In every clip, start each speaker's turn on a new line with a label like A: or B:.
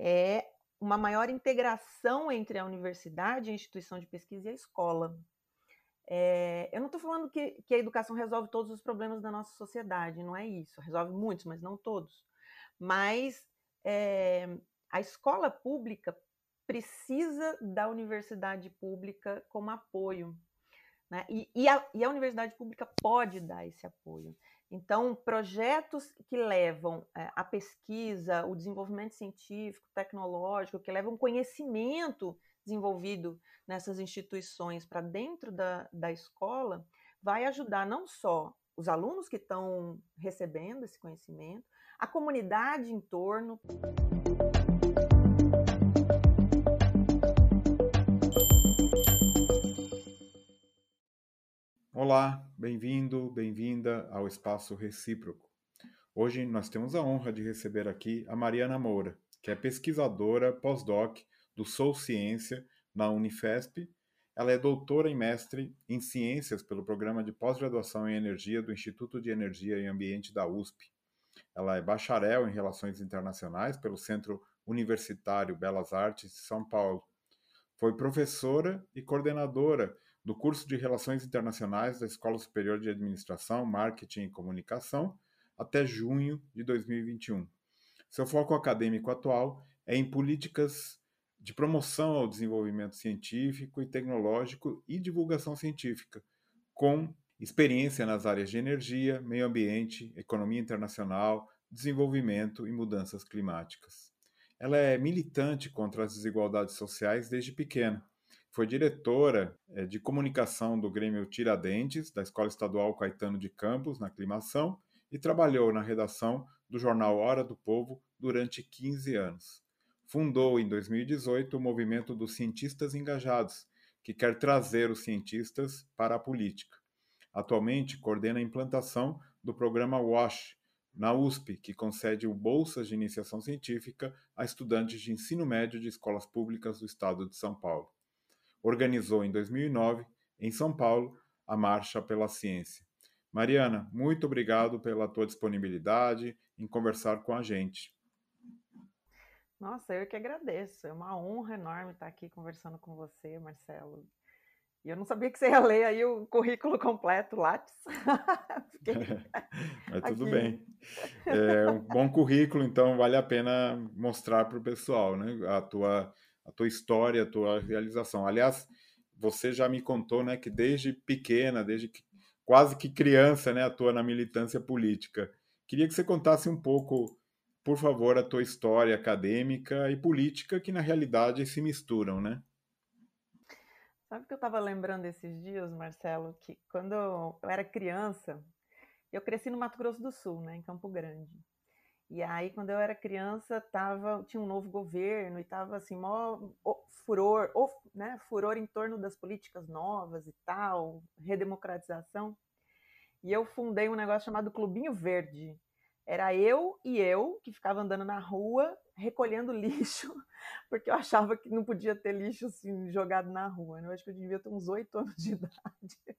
A: é uma maior integração entre a universidade, a instituição de pesquisa e a escola. É, eu não estou falando que, que, a educação resolve todos os problemas da nossa sociedade, não é isso. Resolve muitos, mas não todos. Mas é, a escola pública precisa da universidade pública como apoio. Né? E, e, a, e, a, universidade pública pode dar esse apoio. Então, projetos que levam é, a pesquisa, o desenvolvimento científico, tecnológico, que levam conhecimento desenvolvido nessas instituições para dentro da, da escola, vai ajudar não só os alunos que estão recebendo esse conhecimento, a comunidade em torno.
B: Olá, bem-vindo, bem-vinda ao Espaço Recíproco. Hoje nós temos a honra de receber aqui a Mariana Moura, que é pesquisadora pós-doc do Sou Ciência na Unifesp. Ela é doutora e mestre em Ciências pelo Programa de Pós-Graduação em Energia do Instituto de Energia e Ambiente da USP. Ela é bacharel em Relações Internacionais pelo Centro Universitário Belas Artes de São Paulo. Foi professora e coordenadora do curso de Relações Internacionais da Escola Superior de Administração, Marketing e Comunicação até junho de 2021. Seu foco acadêmico atual é em políticas de promoção ao desenvolvimento científico e tecnológico e divulgação científica, com experiência nas áreas de energia, meio ambiente, economia internacional, desenvolvimento e mudanças climáticas. Ela é militante contra as desigualdades sociais desde pequena. Foi diretora eh, de comunicação do Grêmio Tiradentes, da Escola Estadual Caetano de Campos, na Aclimação, e trabalhou na redação do jornal Hora do Povo durante 15 anos fundou em 2018 o movimento dos cientistas engajados, que quer trazer os cientistas para a política. Atualmente coordena a implantação do programa WASH na USP, que concede bolsas de iniciação científica a estudantes de ensino médio de escolas públicas do estado de São Paulo. Organizou em 2009, em São Paulo, a Marcha pela Ciência. Mariana, muito obrigado pela tua disponibilidade em conversar com a gente.
A: Nossa, eu que agradeço. É uma honra enorme estar aqui conversando com você, Marcelo. E eu não sabia que você ia ler aí o currículo completo, Lattes.
B: Mas tudo aqui. bem. É um bom currículo, então vale a pena mostrar para o pessoal, né? A tua, a tua história, a tua realização. Aliás, você já me contou, né, que desde pequena, desde que, quase que criança, né, atua na militância política. Queria que você contasse um pouco por favor, a tua história acadêmica e política, que na realidade se misturam, né?
A: Sabe que eu estava lembrando esses dias, Marcelo, que quando eu era criança, eu cresci no Mato Grosso do Sul, né, em Campo Grande. E aí, quando eu era criança, tava, tinha um novo governo e tava assim, mó furor, né, furor em torno das políticas novas e tal, redemocratização. E eu fundei um negócio chamado Clubinho Verde, era eu e eu que ficava andando na rua recolhendo lixo, porque eu achava que não podia ter lixo assim jogado na rua. Né? Eu acho que eu devia ter uns oito anos de idade.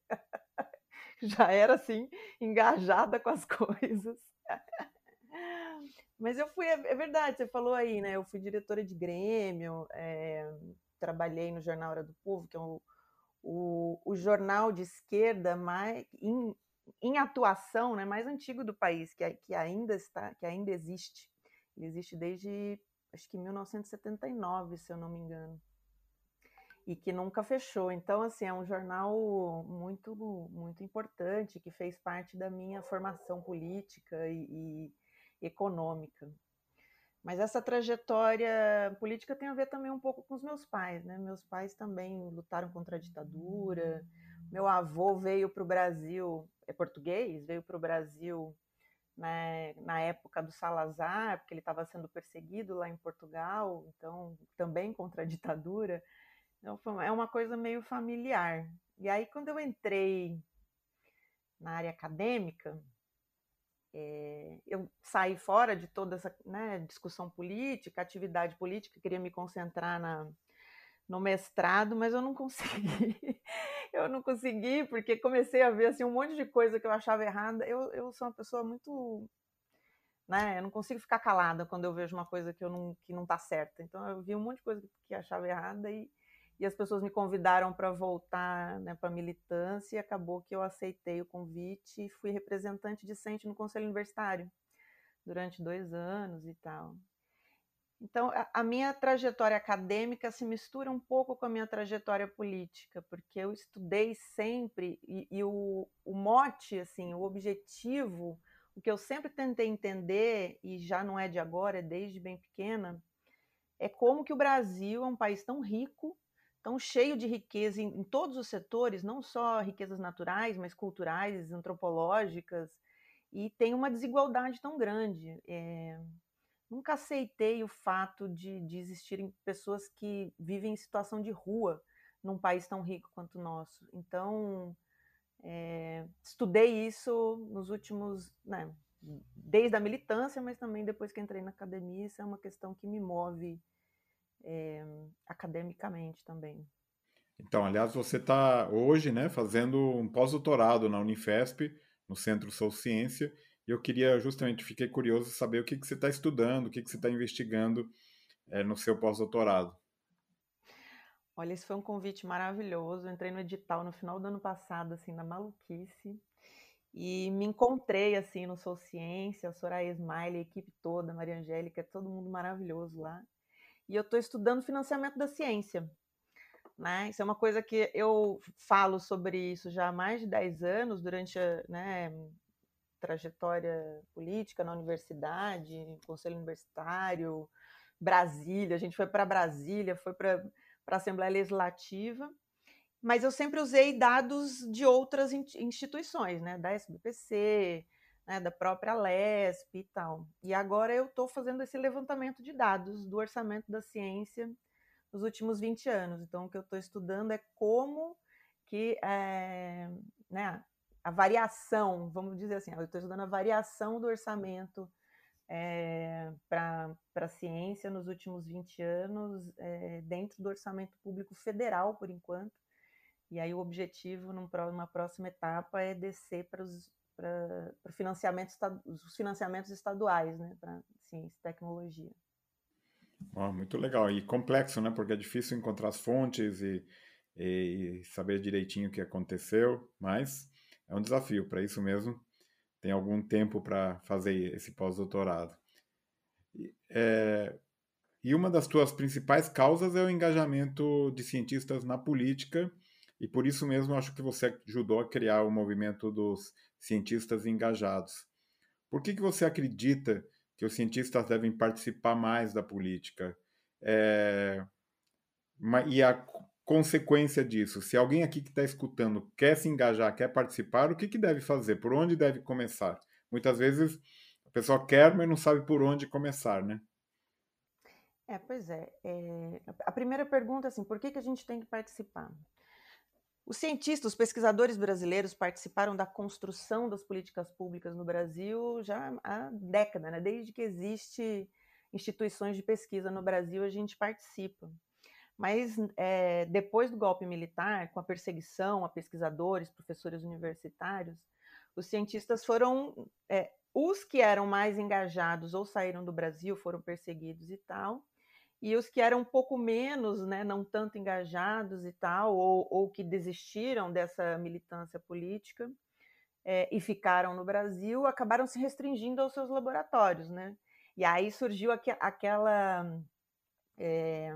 A: Já era assim, engajada com as coisas. Mas eu fui, é, é verdade, você falou aí, né? Eu fui diretora de Grêmio, é, trabalhei no Jornal Hora do Povo, que é o, o, o jornal de esquerda mais, in, em atuação, né, mais antigo do país, que, que ainda está, que ainda existe. Ele existe desde acho que 1979, se eu não me engano. E que nunca fechou. Então, assim, é um jornal muito, muito importante, que fez parte da minha formação política e, e econômica. Mas essa trajetória política tem a ver também um pouco com os meus pais, né? Meus pais também lutaram contra a ditadura. Meu avô veio para o Brasil é português, veio para o Brasil né, na época do Salazar, porque ele estava sendo perseguido lá em Portugal, então também contra a ditadura. Então, é uma coisa meio familiar. E aí, quando eu entrei na área acadêmica, é, eu saí fora de toda essa né, discussão política, atividade política, queria me concentrar na, no mestrado, mas eu não consegui. eu não consegui, porque comecei a ver assim, um monte de coisa que eu achava errada. Eu, eu sou uma pessoa muito né? Eu não consigo ficar calada quando eu vejo uma coisa que eu não que não está certa. Então eu vi um monte de coisa que achava errada e, e as pessoas me convidaram para voltar né, para a militância e acabou que eu aceitei o convite e fui representante discente no conselho universitário durante dois anos e tal. Então, a, minha trajetória acadêmica se mistura um pouco com a minha trajetória política, porque eu estudei sempre e, e o, o mote, assim, o objetivo, o que eu sempre tentei entender e já não é de agora, é desde bem pequena, é como que o Brasil é um país tão rico, tão cheio de riqueza em, em todos os setores, não só riquezas naturais, mas culturais, antropológicas, e tem uma desigualdade tão grande. É, nunca aceitei o fato de, de existirem pessoas que vivem em situação de rua num país tão rico quanto o nosso. Então, é, estudei isso nos últimos, né, desde a militância, mas também depois que entrei na academia, isso é uma questão que me move é, academicamente também.
B: Então, aliás, você está hoje né, fazendo um pós-doutorado na Unifesp, no Centro Sou Ciência, e eu queria justamente, fiquei curioso saber o que, que você está estudando, o que, que você está investigando é, no seu pós-doutorado.
A: Olha, esse foi um convite maravilhoso. Eu entrei no edital no final do ano passado, assim, na maluquice. E me encontrei, assim, no Sou Ciência, a Soraya Smiley, a equipe toda, a Maria Angélica, todo mundo maravilhoso lá. E eu estou estudando financiamento da ciência. Né? Isso é uma coisa que eu falo sobre isso já há mais de 10 anos, durante a, né, trajetória política na universidade, conselho universitário, Brasília, a gente foi para Brasília, foi para a Assembleia Legislativa, mas eu sempre usei dados de outras instituições, né, da SBPC, né, da própria LESP e tal. E agora eu estou fazendo esse levantamento de dados do orçamento da ciência nos últimos 20 anos. Então, o que eu estou estudando é como que é, né, a variação, vamos dizer assim, eu estou estudando a variação do orçamento é, para a ciência nos últimos 20 anos, é, dentro do orçamento público federal, por enquanto. E aí o objetivo, numa próxima etapa, é descer para os para financiamento, os financiamentos estaduais né, para ciência e tecnologia.
B: Oh, muito legal. E complexo, né? Porque é difícil encontrar as fontes e, e saber direitinho o que aconteceu, mas é um desafio. Para isso mesmo, tem algum tempo para fazer esse pós-doutorado. É, e uma das tuas principais causas é o engajamento de cientistas na política, e por isso mesmo acho que você ajudou a criar o movimento dos cientistas engajados. Por que, que você acredita que os cientistas devem participar mais da política? É, e a consequência disso? Se alguém aqui que está escutando quer se engajar, quer participar, o que, que deve fazer? Por onde deve começar? Muitas vezes a pessoa quer, mas não sabe por onde começar, né?
A: É, pois é. é a primeira pergunta é assim, por que, que a gente tem que participar? Os cientistas, os pesquisadores brasileiros participaram da construção das políticas públicas no Brasil já há décadas, né? desde que existe instituições de pesquisa no Brasil, a gente participa. Mas é, depois do golpe militar, com a perseguição a pesquisadores, professores universitários, os cientistas foram. É, os que eram mais engajados ou saíram do Brasil foram perseguidos e tal, e os que eram um pouco menos, né, não tanto engajados e tal, ou, ou que desistiram dessa militância política é, e ficaram no Brasil, acabaram se restringindo aos seus laboratórios, né? E aí surgiu aqu aquela é,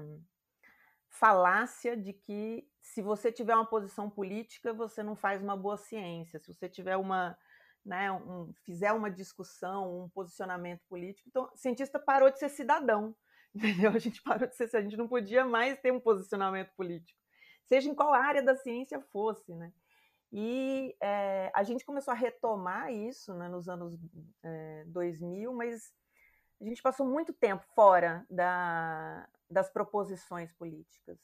A: falácia de que se você tiver uma posição política, você não faz uma boa ciência. Se você tiver uma, né, um, fizer uma discussão, um posicionamento político, então cientista parou de ser cidadão, entendeu? A gente parou de ser, a gente não podia mais ter um posicionamento político, seja em qual área da ciência fosse, né? E é, a gente começou a retomar isso né, nos anos é, 2000, mas a gente passou muito tempo fora da, das proposições políticas.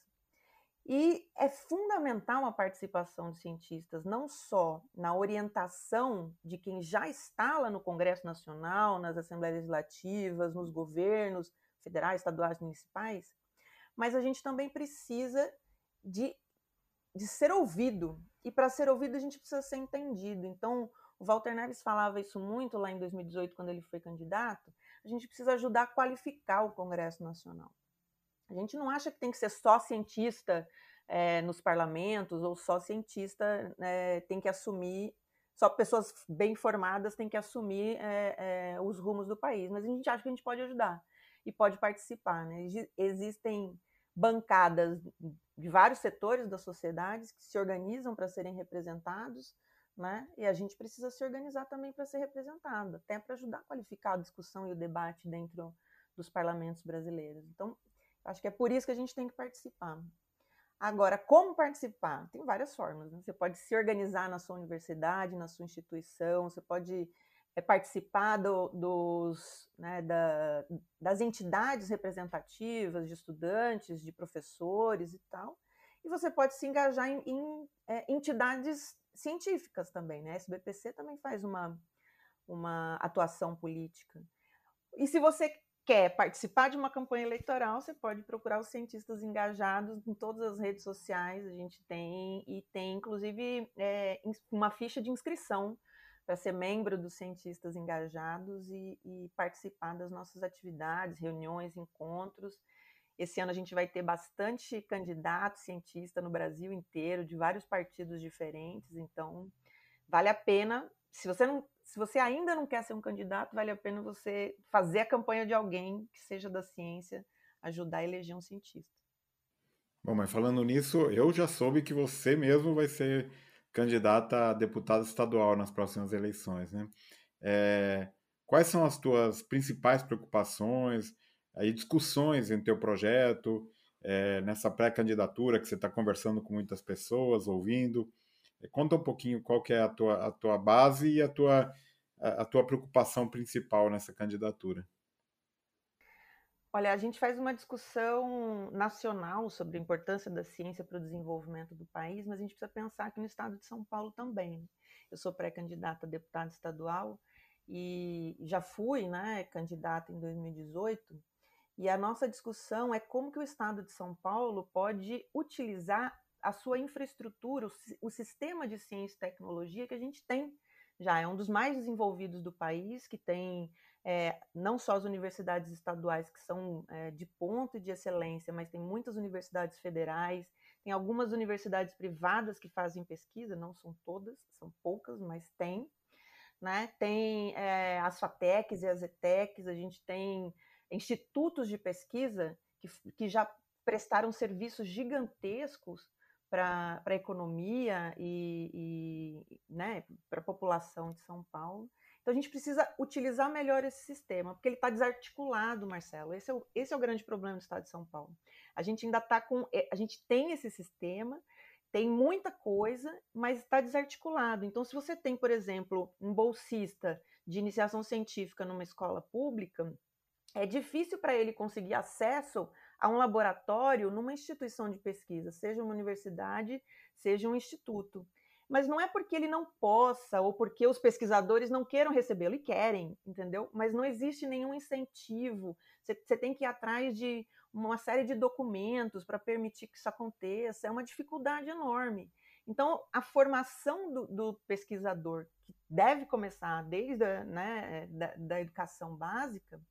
A: E é fundamental a participação de cientistas, não só na orientação de quem já está lá no Congresso Nacional, nas Assembleias Legislativas, nos governos federais, estaduais, municipais, mas a gente também precisa de, de ser ouvido. E para ser ouvido, a gente precisa ser entendido. Então, O Walter Neves falava isso muito lá em 2018, quando ele foi candidato. A gente precisa ajudar a qualificar o Congresso Nacional. A gente não acha que tem que ser só cientista é, nos parlamentos ou só cientista é, tem que assumir, só pessoas bem formadas têm que assumir é, os rumos do país. Mas a gente acha que a gente pode ajudar e pode participar. Né? Existem bancadas de vários setores da sociedade que se organizam para serem representados, né? E a gente precisa se organizar também para ser representado, até para ajudar a qualificar a discussão e o debate dentro dos parlamentos brasileiros. Então, acho que é por isso que a gente tem que participar. Agora, como participar? Tem várias formas. Né? Você pode se organizar na sua universidade, na sua instituição, você pode é, participar do, dos, né, da, das entidades representativas de estudantes, de professores e tal. E você pode se engajar em, em é, entidades científicas também, né? SBPC também faz uma, uma atuação política. E se você quer participar de uma campanha eleitoral, você pode procurar os cientistas engajados em todas as redes sociais. A gente tem, e tem inclusive é, uma ficha de inscrição para ser membro dos cientistas engajados e, e, participar das nossas atividades, reuniões, encontros. Esse ano a gente vai ter bastante candidato cientista no Brasil inteiro, de vários partidos diferentes, então vale a pena. Se você, não, se você ainda não quer ser um candidato, vale a pena você fazer a campanha de alguém que seja da ciência, ajudar a eleger um cientista.
B: Bom, mas falando nisso, eu já soube que você mesmo vai ser candidata a deputado estadual nas próximas eleições, né? É, quais são as tuas principais preocupações, aí discussões em teu projeto, é, nessa pré-candidatura que você está conversando com muitas pessoas, ouvindo? É, conta um pouquinho qual que é a tua, a tua base e a tua, a, a tua preocupação principal nessa candidatura.
A: Olha, a gente faz uma discussão nacional sobre a importância da ciência para o desenvolvimento do país, mas a gente precisa pensar aqui no estado de São Paulo também. Eu sou pré-candidata a deputada estadual e já fui né, candidata em 2018, e a nossa discussão é como que o estado de São Paulo pode utilizar a sua infraestrutura, o, sistema de ciência e tecnologia que a gente tem já é um dos mais desenvolvidos do país, que tem é, não só as universidades estaduais que são é, de ponto de excelência, mas tem muitas universidades federais, tem algumas universidades privadas que fazem pesquisa, não são todas, são poucas, mas tem. Né? Tem é, as FATECs e as ETECs, a gente tem institutos de pesquisa que, que já prestaram serviços gigantescos para a economia e, e né, para a população de São Paulo. Então a gente precisa utilizar melhor esse sistema, porque ele está desarticulado, Marcelo. Esse é, o, esse é o grande problema do Estado de São Paulo. A gente ainda está com. Eh, a gente tem esse sistema, tem muita coisa, mas está desarticulado. Então, se você tem, por exemplo, um bolsista de iniciação científica numa escola pública, é difícil para ele conseguir acesso a um laboratório numa instituição de pesquisa, seja uma universidade, seja um instituto. Mas não é porque ele não possa ou porque os pesquisadores não queiram recebê-lo, e querem, entendeu? Mas não existe nenhum incentivo. Você, tem que ir atrás de uma série de documentos para permitir que isso aconteça. É uma dificuldade enorme. Então, a formação do, do pesquisador, que deve começar desde a né, da, da educação básica,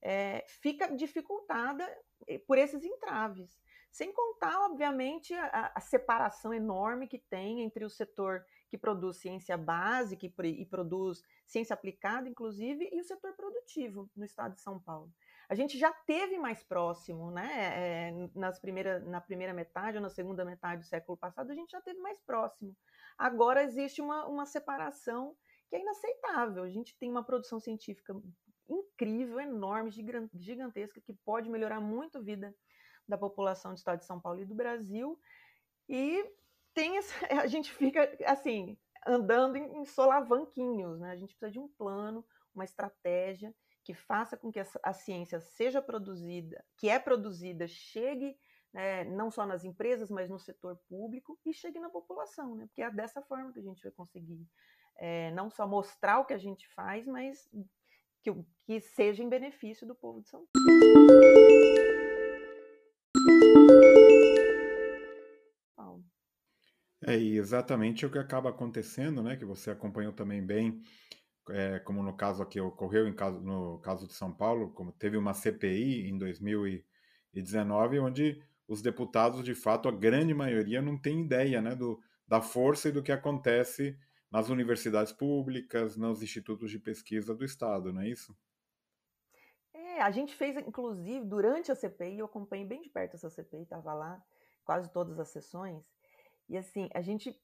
A: é, fica dificultada eh, por esses entraves. Sem contar, obviamente, a, a, separação enorme que tem entre o setor que produz ciência básica e, produz ciência aplicada, inclusive, e o setor produtivo no estado de São Paulo. A gente já teve mais próximo, né? É, nas primeira, na primeira metade ou na segunda metade do século passado, a gente já teve mais próximo. Agora existe uma, uma separação que é inaceitável. A gente tem uma produção científica incrível, enorme, gigantesca, que pode melhorar muito a vida da população do estado de São Paulo e do Brasil. E tem essa, a gente fica assim, andando em, solavanquinhos, né? A gente precisa de um plano, uma estratégia que faça com que a, a ciência seja produzida, que é produzida, chegue né, não só nas empresas, mas no setor público e chegue na população, né? Porque é dessa forma que a gente vai conseguir é, não só mostrar o que a gente faz, mas que, que seja em benefício do povo de São Paulo.
B: É exatamente o que acaba acontecendo, né? Que você acompanhou também bem, é, como no caso aqui ocorreu em caso, no caso de São Paulo, como teve uma CPI em 2019, onde os deputados, de fato, a grande maioria não tem ideia, né, do, da força e do que acontece nas universidades públicas, nos institutos de pesquisa do Estado, não é isso?
A: É, a gente fez, inclusive, durante a CPI, eu acompanhei bem de perto essa CPI, estava lá, quase todas as sessões, e assim, a gente,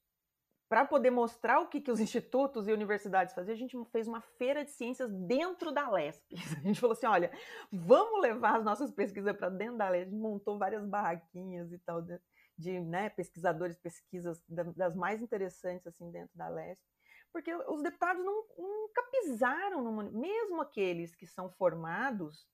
A: para poder mostrar o que, que os institutos e universidades faziam, a gente fez uma feira de ciências dentro da LESP. A gente falou assim: olha, vamos levar as nossas pesquisas para dentro da LESP. A gente montou várias barraquinhas e tal, de, de né, pesquisadores, pesquisas das mais interessantes assim dentro da LESP porque os deputados não, nunca pisaram no mesmo aqueles que são formados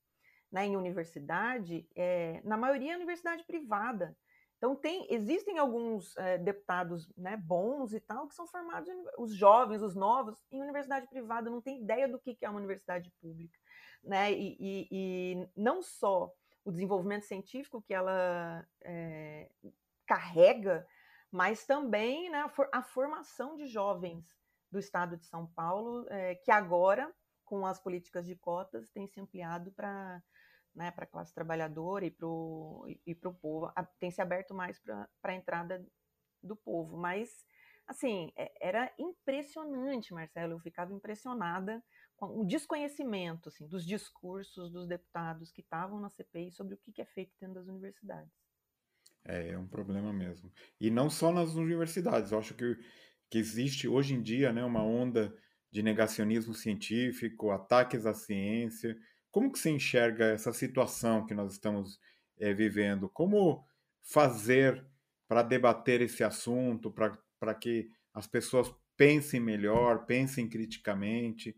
A: né, em universidade, é, na maioria é universidade privada. Então tem, existem alguns é, deputados né, bons e tal que são formados, os jovens, os novos, em universidade privada, não tem ideia do que é uma universidade pública. Né? E, e, e não só o desenvolvimento científico que ela é, carrega, mas também né, a formação de jovens do estado de São Paulo, é, que agora, com as políticas de cotas, tem se ampliado para né, a classe trabalhadora e para o e, povo. Tem se aberto mais para a entrada do povo. Mas, assim, é, era impressionante, Marcelo. Eu ficava impressionada com o desconhecimento assim, dos discursos dos deputados que estavam na CPI sobre o que é feito dentro das universidades.
B: É, é um problema mesmo. E não só nas universidades. Eu acho que que existe hoje em dia né, uma onda de negacionismo científico, ataques à ciência. Como que você enxerga essa situação que nós estamos é, vivendo? Como fazer para debater esse assunto, para que as pessoas pensem melhor, pensem criticamente?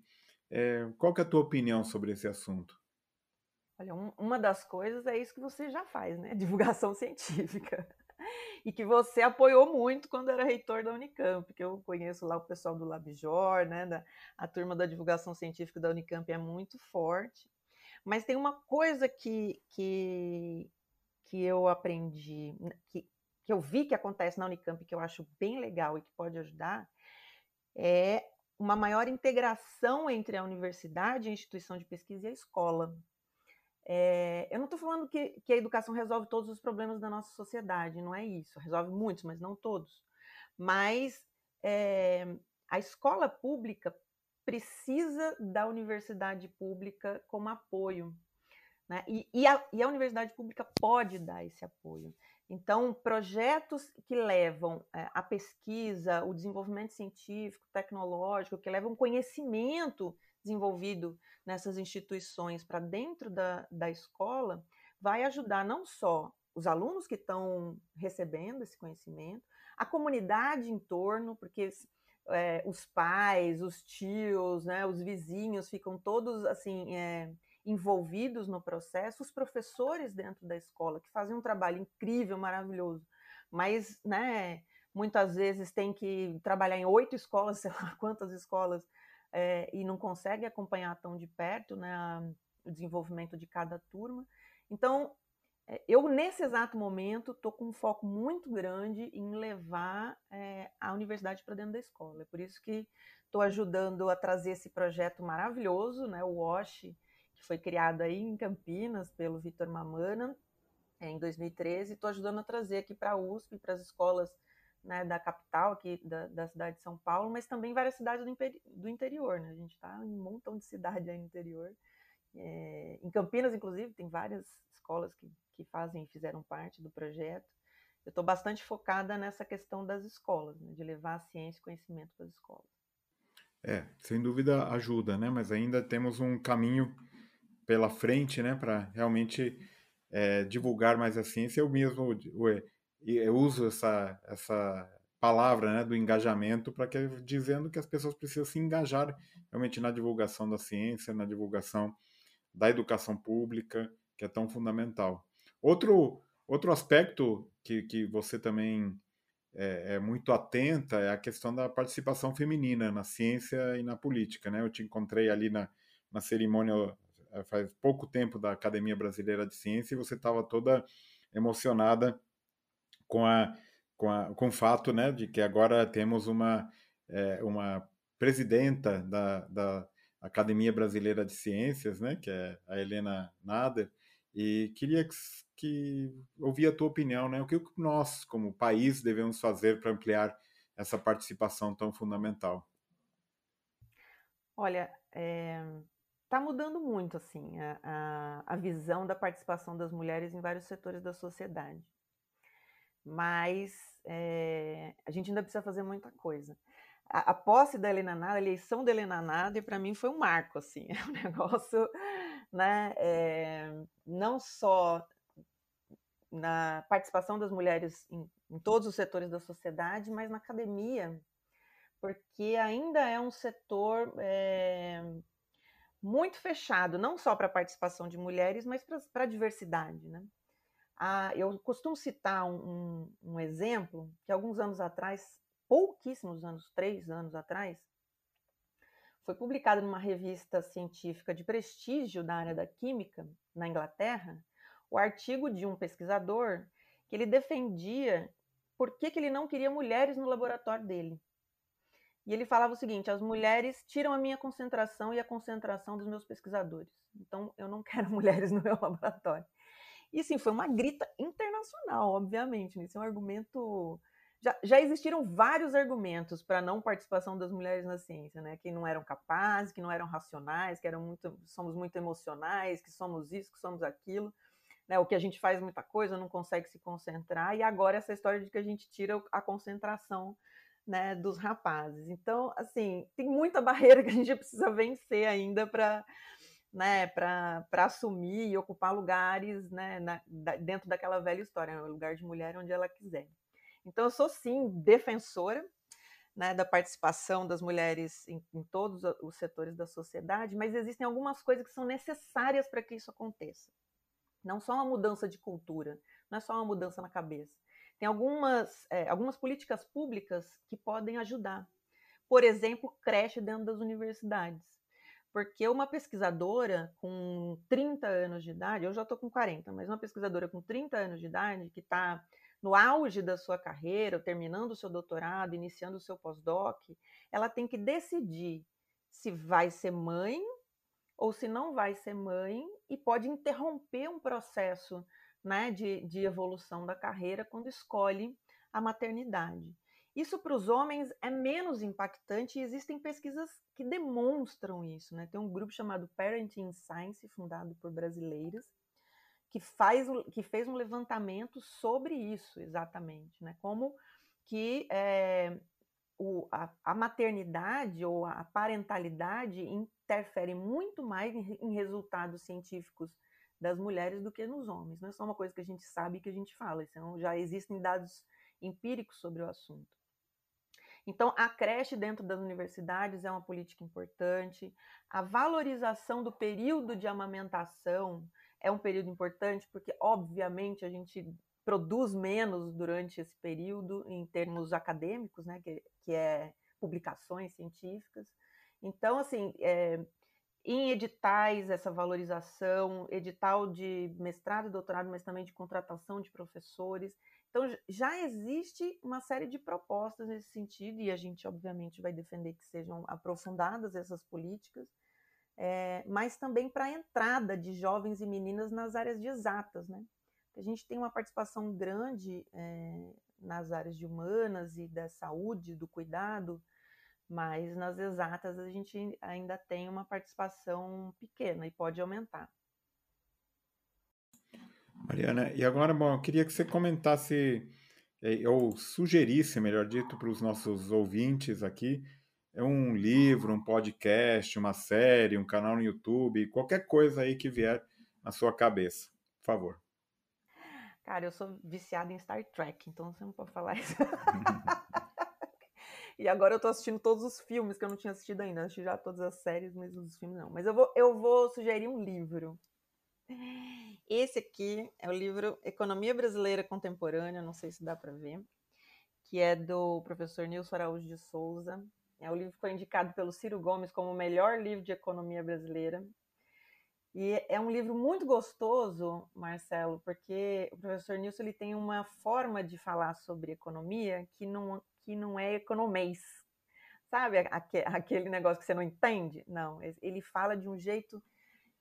B: É, qual que é a tua opinião sobre esse assunto?
A: Olha, um, uma das coisas é isso que você já faz, né? Divulgação científica e que você apoiou muito quando era reitor da Unicamp, que eu conheço lá o pessoal do Labjor, né, da, a turma da divulgação científica da Unicamp é muito forte. Mas tem uma coisa que, que, que eu aprendi, que, que eu vi que acontece na Unicamp, que eu acho bem legal e que pode ajudar, é uma maior integração entre a universidade, a instituição de pesquisa e a escola. É, eu não estou falando que, que, a educação resolve todos os problemas da nossa sociedade, não é isso. Resolve muitos, mas não todos. Mas é, a escola pública precisa da universidade pública como apoio. Né? E, e, a, e, a, universidade pública pode dar esse apoio. Então, projetos que levam é, a pesquisa, o desenvolvimento científico, tecnológico, que levam conhecimento desenvolvido nessas instituições para dentro da, da escola vai ajudar não só os alunos que estão recebendo esse conhecimento, a comunidade em torno, porque é, os pais, os tios, né, os vizinhos ficam todos assim é, envolvidos no processo, os professores dentro da escola que fazem um trabalho incrível, maravilhoso, mas né, muitas vezes tem que trabalhar em oito escolas, sei lá quantas escolas é, e não consegue acompanhar tão de perto né, o desenvolvimento de cada turma. Então, eu, nesse exato momento, estou com um foco muito grande em levar é, a universidade para dentro da escola. É por isso que estou ajudando a trazer esse projeto maravilhoso, né, o WASH, que foi criado aí em Campinas pelo Vitor Mamana, em 2013. Estou ajudando a trazer aqui para a USP, para as escolas né, da capital aqui da, da, cidade de São Paulo, mas também várias cidades do, do interior. Né? A gente está em um montão de cidade aí no interior. É, em Campinas, inclusive, tem várias escolas que, que fazem fizeram parte do projeto. Eu estou bastante focada nessa questão das escolas, né, de levar a ciência e conhecimento para as escolas.
B: É, sem dúvida ajuda, né? Mas ainda temos um caminho pela frente, né, para realmente é, divulgar mais a ciência. Eu mesmo, e eu uso essa, essa palavra né, do engajamento para que dizendo que as pessoas precisam se engajar realmente na divulgação da ciência, na divulgação da educação pública, que é tão fundamental. Outro, outro aspecto que, que você também é, é, muito atenta é a questão da participação feminina na ciência e na política. Né? Eu te encontrei ali na, na cerimônia eh, faz pouco tempo da Academia Brasileira de Ciência e você estava toda emocionada com a, com, a, com o fato né, de que agora temos uma, é, uma presidenta da, da Academia Brasileira de Ciências, né, que é a Helena Nader, e queria que, que ouvir a tua opinião, né, o que nós, como país, devemos fazer para ampliar essa participação tão fundamental.
A: Olha, é, tá mudando muito assim a, a, a, visão da participação das mulheres em vários setores da sociedade. Mas é, a gente ainda precisa fazer muita coisa. A, a posse da Helena Nada, a eleição da Helena Nada, para mim foi um marco, assim, é um negócio, né, é, não só na participação das mulheres em, em todos os setores da sociedade, mas na academia, porque ainda é um setor é, muito fechado, não só para a participação de mulheres, mas para a diversidade. Né? Ah, eu costumo citar um, um, um, exemplo que alguns anos atrás, pouquíssimos anos, três anos atrás, foi publicado numa revista científica de prestígio da área da química na Inglaterra, o artigo de um pesquisador que ele defendia por que, que ele não queria mulheres no laboratório dele. E ele falava o seguinte: as mulheres tiram a minha concentração e a concentração dos meus pesquisadores. Então, eu não quero mulheres no meu laboratório. E sim, foi uma grita internacional, obviamente. Né? Isso é um argumento. Já, já existiram vários argumentos para a não participação das mulheres na ciência, né? Que não eram capazes, que não eram racionais, que eram muito, somos muito emocionais, que somos isso, que somos aquilo. Né? O que a gente faz muita coisa, não consegue se concentrar. E agora essa história de que a gente tira a concentração né, dos rapazes. Então, assim, tem muita barreira que a gente precisa vencer ainda para né, para assumir e ocupar lugares né, na, dentro daquela velha história, né, o lugar de mulher onde ela quiser. Então, eu sou sim defensora né, da participação das mulheres em, em, todos os setores da sociedade, mas existem algumas coisas que são necessárias para que isso aconteça. Não só uma mudança de cultura, não é só uma mudança na cabeça, tem algumas, é, algumas políticas públicas que podem ajudar. Por exemplo, creche dentro das universidades. Porque uma pesquisadora com 30 anos de idade, eu já estou com 40, mas uma pesquisadora com 30 anos de idade, que está no auge da sua carreira, terminando o seu doutorado, iniciando o seu pós-doc, ela tem que decidir se vai ser mãe ou se não vai ser mãe e pode interromper um processo né, de, de evolução da carreira quando escolhe a maternidade. Isso para os homens é menos impactante e existem pesquisas que demonstram isso. Né? Tem um grupo chamado Parenting Science, fundado por brasileiras, que, faz, que fez um levantamento sobre isso exatamente, né? como que é, o, a, a, maternidade ou a parentalidade interfere muito mais em, em resultados científicos das mulheres do que nos homens. Não é só uma coisa que a gente sabe e que a gente fala, então já existem dados empíricos sobre o assunto. Então, a creche dentro das universidades é uma política importante. A valorização do período de amamentação é um período importante, porque, obviamente, a gente produz menos durante esse período, em termos acadêmicos, né, que, que é publicações científicas. Então, assim, é, em editais essa valorização, edital de mestrado e doutorado, mas também de contratação de professores. Então, já existe uma série de propostas nesse sentido, e a gente, obviamente, vai defender que sejam aprofundadas essas políticas, é, mas também para a entrada de jovens e meninas nas áreas de exatas. Né? A gente tem uma participação grande é, nas áreas de humanas e da saúde, do cuidado, mas nas exatas a gente ainda tem uma participação pequena e pode aumentar.
B: Mariana, e agora, bom, eu queria que você comentasse, eh, ou sugerisse, melhor dito, para os nossos ouvintes aqui, é um livro, um podcast, uma série, um canal no YouTube, qualquer coisa aí que vier na sua cabeça, por favor.
A: Cara, eu sou viciada em Star Trek, então você não pode falar isso. E agora eu tô assistindo todos os filmes que eu não tinha assistido ainda. Assisti já todas as séries, mas os filmes não. Mas eu vou, eu vou sugerir um livro. Esse aqui é o livro Economia Brasileira Contemporânea, não sei se dá para ver, que é do professor Nilson Araújo de Souza. É o livro que foi indicado pelo Ciro Gomes como o melhor livro de economia brasileira. E é um livro muito gostoso, Marcelo, porque o professor Nilson ele tem uma forma de falar sobre economia que não, que não é economês. Sabe aquele negócio que você não entende? Não, ele fala de um jeito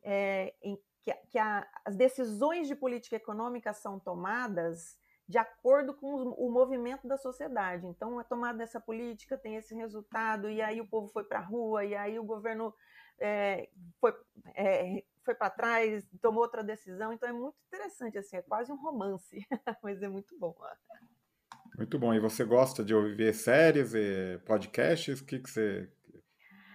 A: é, em que, que a, as decisões de política econômica são tomadas de acordo com o movimento da sociedade. Então, a tomada dessa política tem esse resultado, e aí o povo foi para a rua, e aí o governo é, foi, é, foi para trás, tomou outra decisão. Então, é muito interessante, assim, é quase um romance, mas é muito bom.
B: Muito bom. E você gosta de ouvir séries e podcasts? Que que você...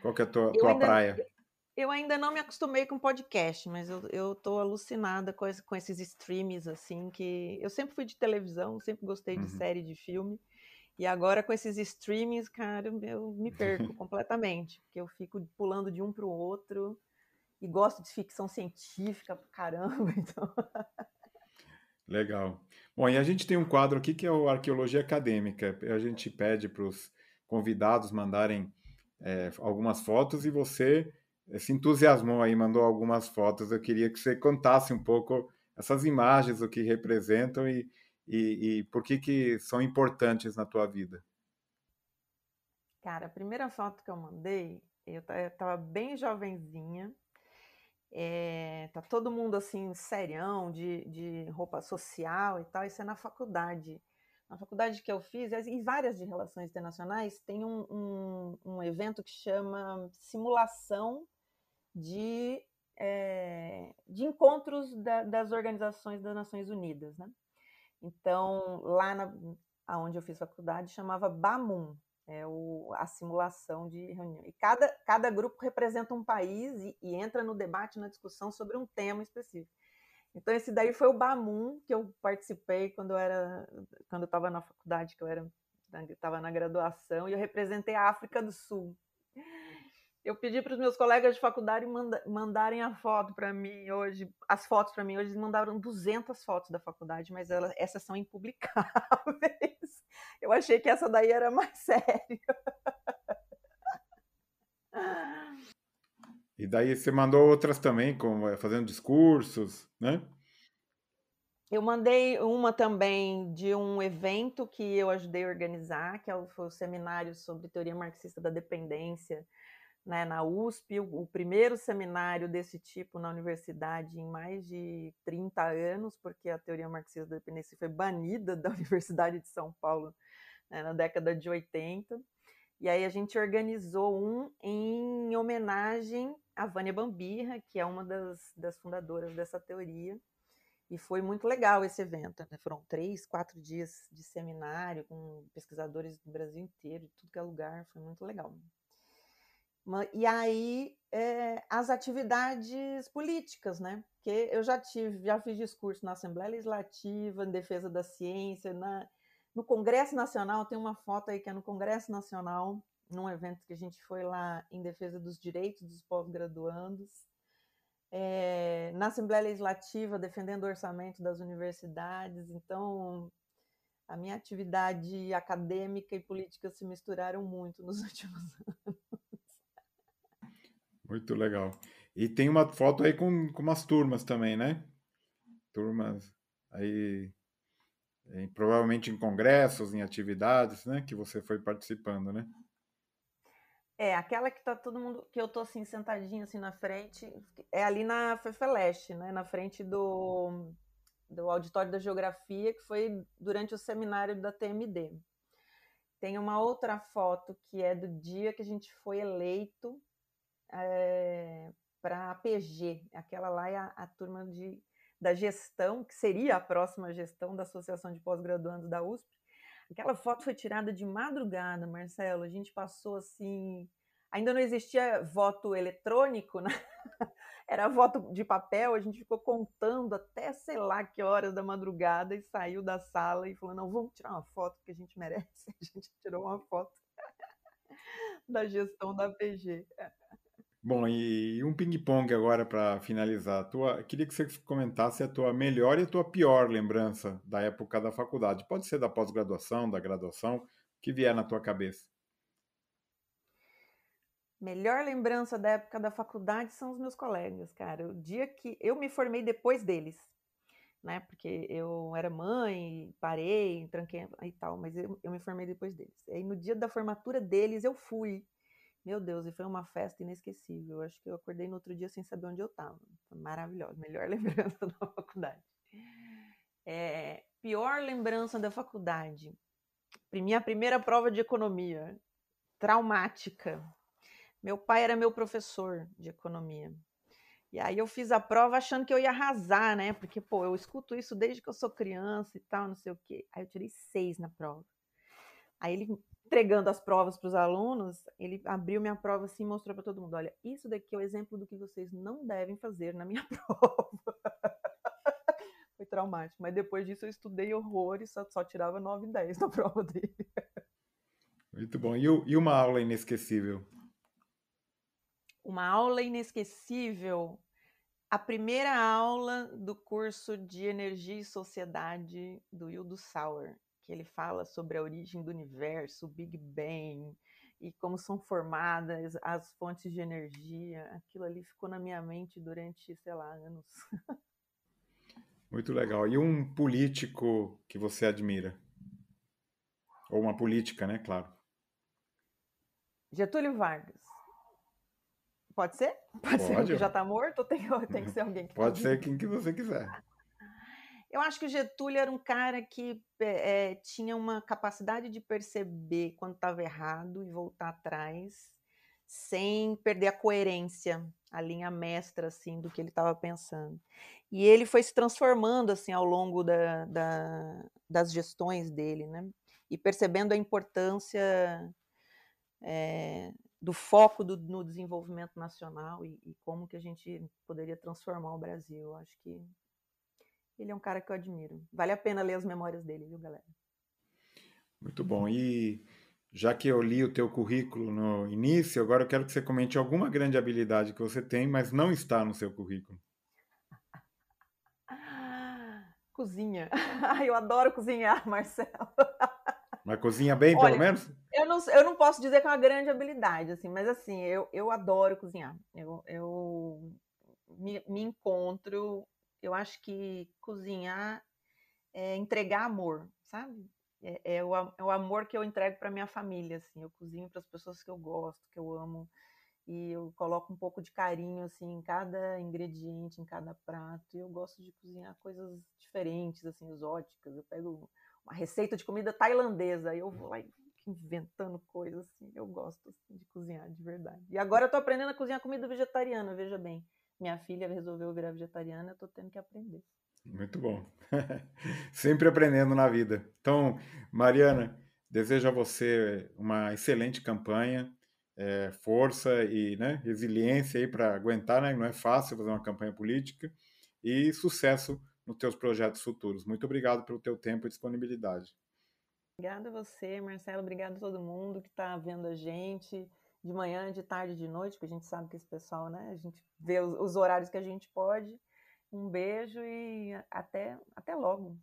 B: Qual que é a tua, tua ainda, praia?
A: Eu ainda não me acostumei com podcast, mas eu, eu tô alucinada com, esse, com esses streams, assim, que eu sempre fui de televisão, sempre gostei de uhum. série, de filme, e agora com esses streams, cara, eu me perco completamente, porque eu fico pulando de um para o outro, e gosto de ficção científica caramba, então...
B: Legal. Bom, e a gente tem um quadro aqui que é o Arqueologia Acadêmica. A gente pede para os convidados mandarem é, algumas fotos e você se entusiasmou aí, mandou algumas fotos. Eu queria que você contasse um pouco essas imagens, o que representam e, e, e por que, que são importantes na tua vida.
A: Cara, a primeira foto que eu mandei, eu estava bem jovenzinha, é, tá todo mundo assim, serião, de, de roupa social e tal, isso é na faculdade. Na faculdade que eu fiz, em várias de relações internacionais, tem um, um, um evento que chama Simulação de, é, de encontros da, das organizações das Nações Unidas. Né? Então, lá na, onde eu fiz faculdade, chamava BAMUN, é o, a simulação de reunião. E cada, cada grupo representa um país e, e, entra no debate, na discussão sobre um tema específico. Então, esse daí foi o BAMUN que eu participei quando eu era quando estava na faculdade, que eu era estava na graduação, e eu representei a África do Sul eu pedi para os meus colegas de faculdade manda, mandarem a foto para mim hoje, as fotos para mim hoje, eles mandaram 200 fotos da faculdade, mas elas, essas são impublicáveis. Eu achei que essa daí era mais séria.
B: E daí você mandou outras também, como eh, fazendo discursos, né?
A: Eu mandei uma também de um evento que eu ajudei a organizar, que é foi o seminário sobre teoria marxista da dependência, né, na USP, o, o, primeiro seminário desse tipo na universidade em mais de 30 anos, porque a teoria marxista da dependência foi banida da Universidade de São Paulo né, na década de 80. E aí a gente organizou um em homenagem a Vânia Bambirra, que é uma das, das fundadoras dessa teoria. E foi muito legal esse evento. Né? Foram três, quatro dias de seminário com pesquisadores do Brasil inteiro, de tudo que é lugar. Foi muito legal. E aí é, as atividades políticas, né? Porque eu já tive, já fiz discurso na Assembleia Legislativa, em defesa da ciência, na, no Congresso Nacional, tem uma foto aí que é no Congresso Nacional, num evento que a gente foi lá em defesa dos direitos dos pós-graduandos. É, na Assembleia Legislativa, defendendo o orçamento das universidades. Então, a minha atividade acadêmica e política se misturaram muito nos últimos anos.
B: Muito legal. E tem uma foto aí com, com umas turmas também, né? Turmas aí, em, provavelmente em congressos, em atividades, né? Que você foi participando, né?
A: É, aquela que tá todo mundo, que eu tô assim, sentadinho assim na frente, é ali na Fefeleste, né? Na frente do, do Auditório da Geografia, que foi durante o seminário da TMD. Tem uma outra foto que é do dia que a gente foi eleito é, eh, para a PG, aquela lá é a, a turma de, da gestão, que seria a próxima gestão da Associação de Pós-Graduandos da USP. Aquela foto foi tirada de madrugada, Marcelo. A gente passou assim. Ainda não existia voto eletrônico, né? Era voto de papel. A gente ficou contando até sei lá que horas da madrugada e saiu da sala e falou: não, vamos tirar uma foto que a gente merece. A gente tirou uma foto da gestão da PG.
B: Bom, e um ping-pong agora para finalizar. Tua, queria que você comentasse a tua melhor e a tua pior lembrança da época da faculdade. Pode ser da pós-graduação, da graduação, que vier na tua cabeça.
A: Melhor lembrança da época da faculdade são os meus colegas, cara. O dia que eu me formei depois deles, né? Porque eu era mãe, parei, tranquei e tal, mas eu, eu me formei depois deles. E aí no dia da formatura deles eu fui. Meu Deus, e foi uma festa inesquecível. Acho que eu acordei no outro dia sem saber onde eu estava. Foi maravilhoso, melhor lembrança da faculdade. É, pior lembrança da faculdade. Minha primeira prova de economia, traumática. Meu pai era meu professor de economia. E aí eu fiz a prova achando que eu ia arrasar, né? Porque, pô, eu escuto isso desde que eu sou criança e tal, não sei o quê. Aí eu tirei seis na prova. Aí ele entregando as provas para os alunos, ele abriu minha prova assim e mostrou para todo mundo: olha, isso daqui é o exemplo do que vocês não devem fazer na minha prova. Foi traumático, mas depois disso eu estudei horrores, só, só tirava 9 e 10 na prova dele.
B: Muito bom. E, e uma aula inesquecível?
A: Uma aula inesquecível. A primeira aula do curso de Energia e Sociedade do Hildo Sauer, que ele fala sobre a origem do universo, o Big Bang, e como são formadas as fontes de energia. Aquilo ali ficou na minha mente durante, sei lá, anos.
B: Muito legal. E um político que você admira? Ou uma política, né? Claro.
A: Getúlio Vargas. Pode ser? Pode, Pode. ser que já está morto ou tem, tem que ser alguém que
B: Pode tá ser quem que você quiser.
A: Eu acho que o Getúlio era um cara que é, tinha uma capacidade de perceber quando estava errado e voltar atrás, sem perder a coerência, a linha mestra assim do que ele estava pensando. E ele foi se transformando assim ao longo da, da, das gestões dele, né? E percebendo a importância é, do foco do, no desenvolvimento nacional e, e como que a gente poderia transformar o Brasil. Acho que ele é um cara que eu admiro. Vale a pena ler as memórias dele, viu, galera?
B: Muito bom. E já que eu li o teu currículo no início, agora eu quero que você comente alguma grande habilidade que você tem, mas não está no seu currículo.
A: Cozinha. eu adoro cozinhar, Marcelo.
B: Mas cozinha bem, Olha, pelo menos?
A: Eu não, eu não posso dizer que é uma grande habilidade, assim, mas assim, eu, eu adoro cozinhar. Eu, eu me, me encontro eu acho que cozinhar é entregar amor, sabe? É, é, o, é o amor que eu entrego para minha família, assim. Eu cozinho para as pessoas que eu gosto, que eu amo, e eu coloco um pouco de carinho, assim, em cada ingrediente, em cada prato. E eu gosto de cozinhar coisas diferentes, assim, exóticas. Eu pego uma receita de comida tailandesa, e eu vou lá inventando coisas, assim. Eu gosto assim, de cozinhar de verdade. E agora eu tô aprendendo a cozinhar comida vegetariana, veja bem minha filha resolveu virar vegetariana, eu tô tendo que aprender.
B: Muito bom. Sempre aprendendo na vida. Então, Mariana, desejo a você uma excelente campanha, é, força e né, resiliência aí para aguentar, né? Não é fácil fazer uma campanha política e sucesso nos teus projetos futuros. Muito obrigado pelo teu tempo e disponibilidade.
A: Obrigada a você, Marcelo. Obrigado a todo mundo que está vendo a gente de manhã, de tarde, de noite, porque a gente sabe que esse pessoal, né? A gente vê os, os horários que a gente pode. Um beijo e até, até logo.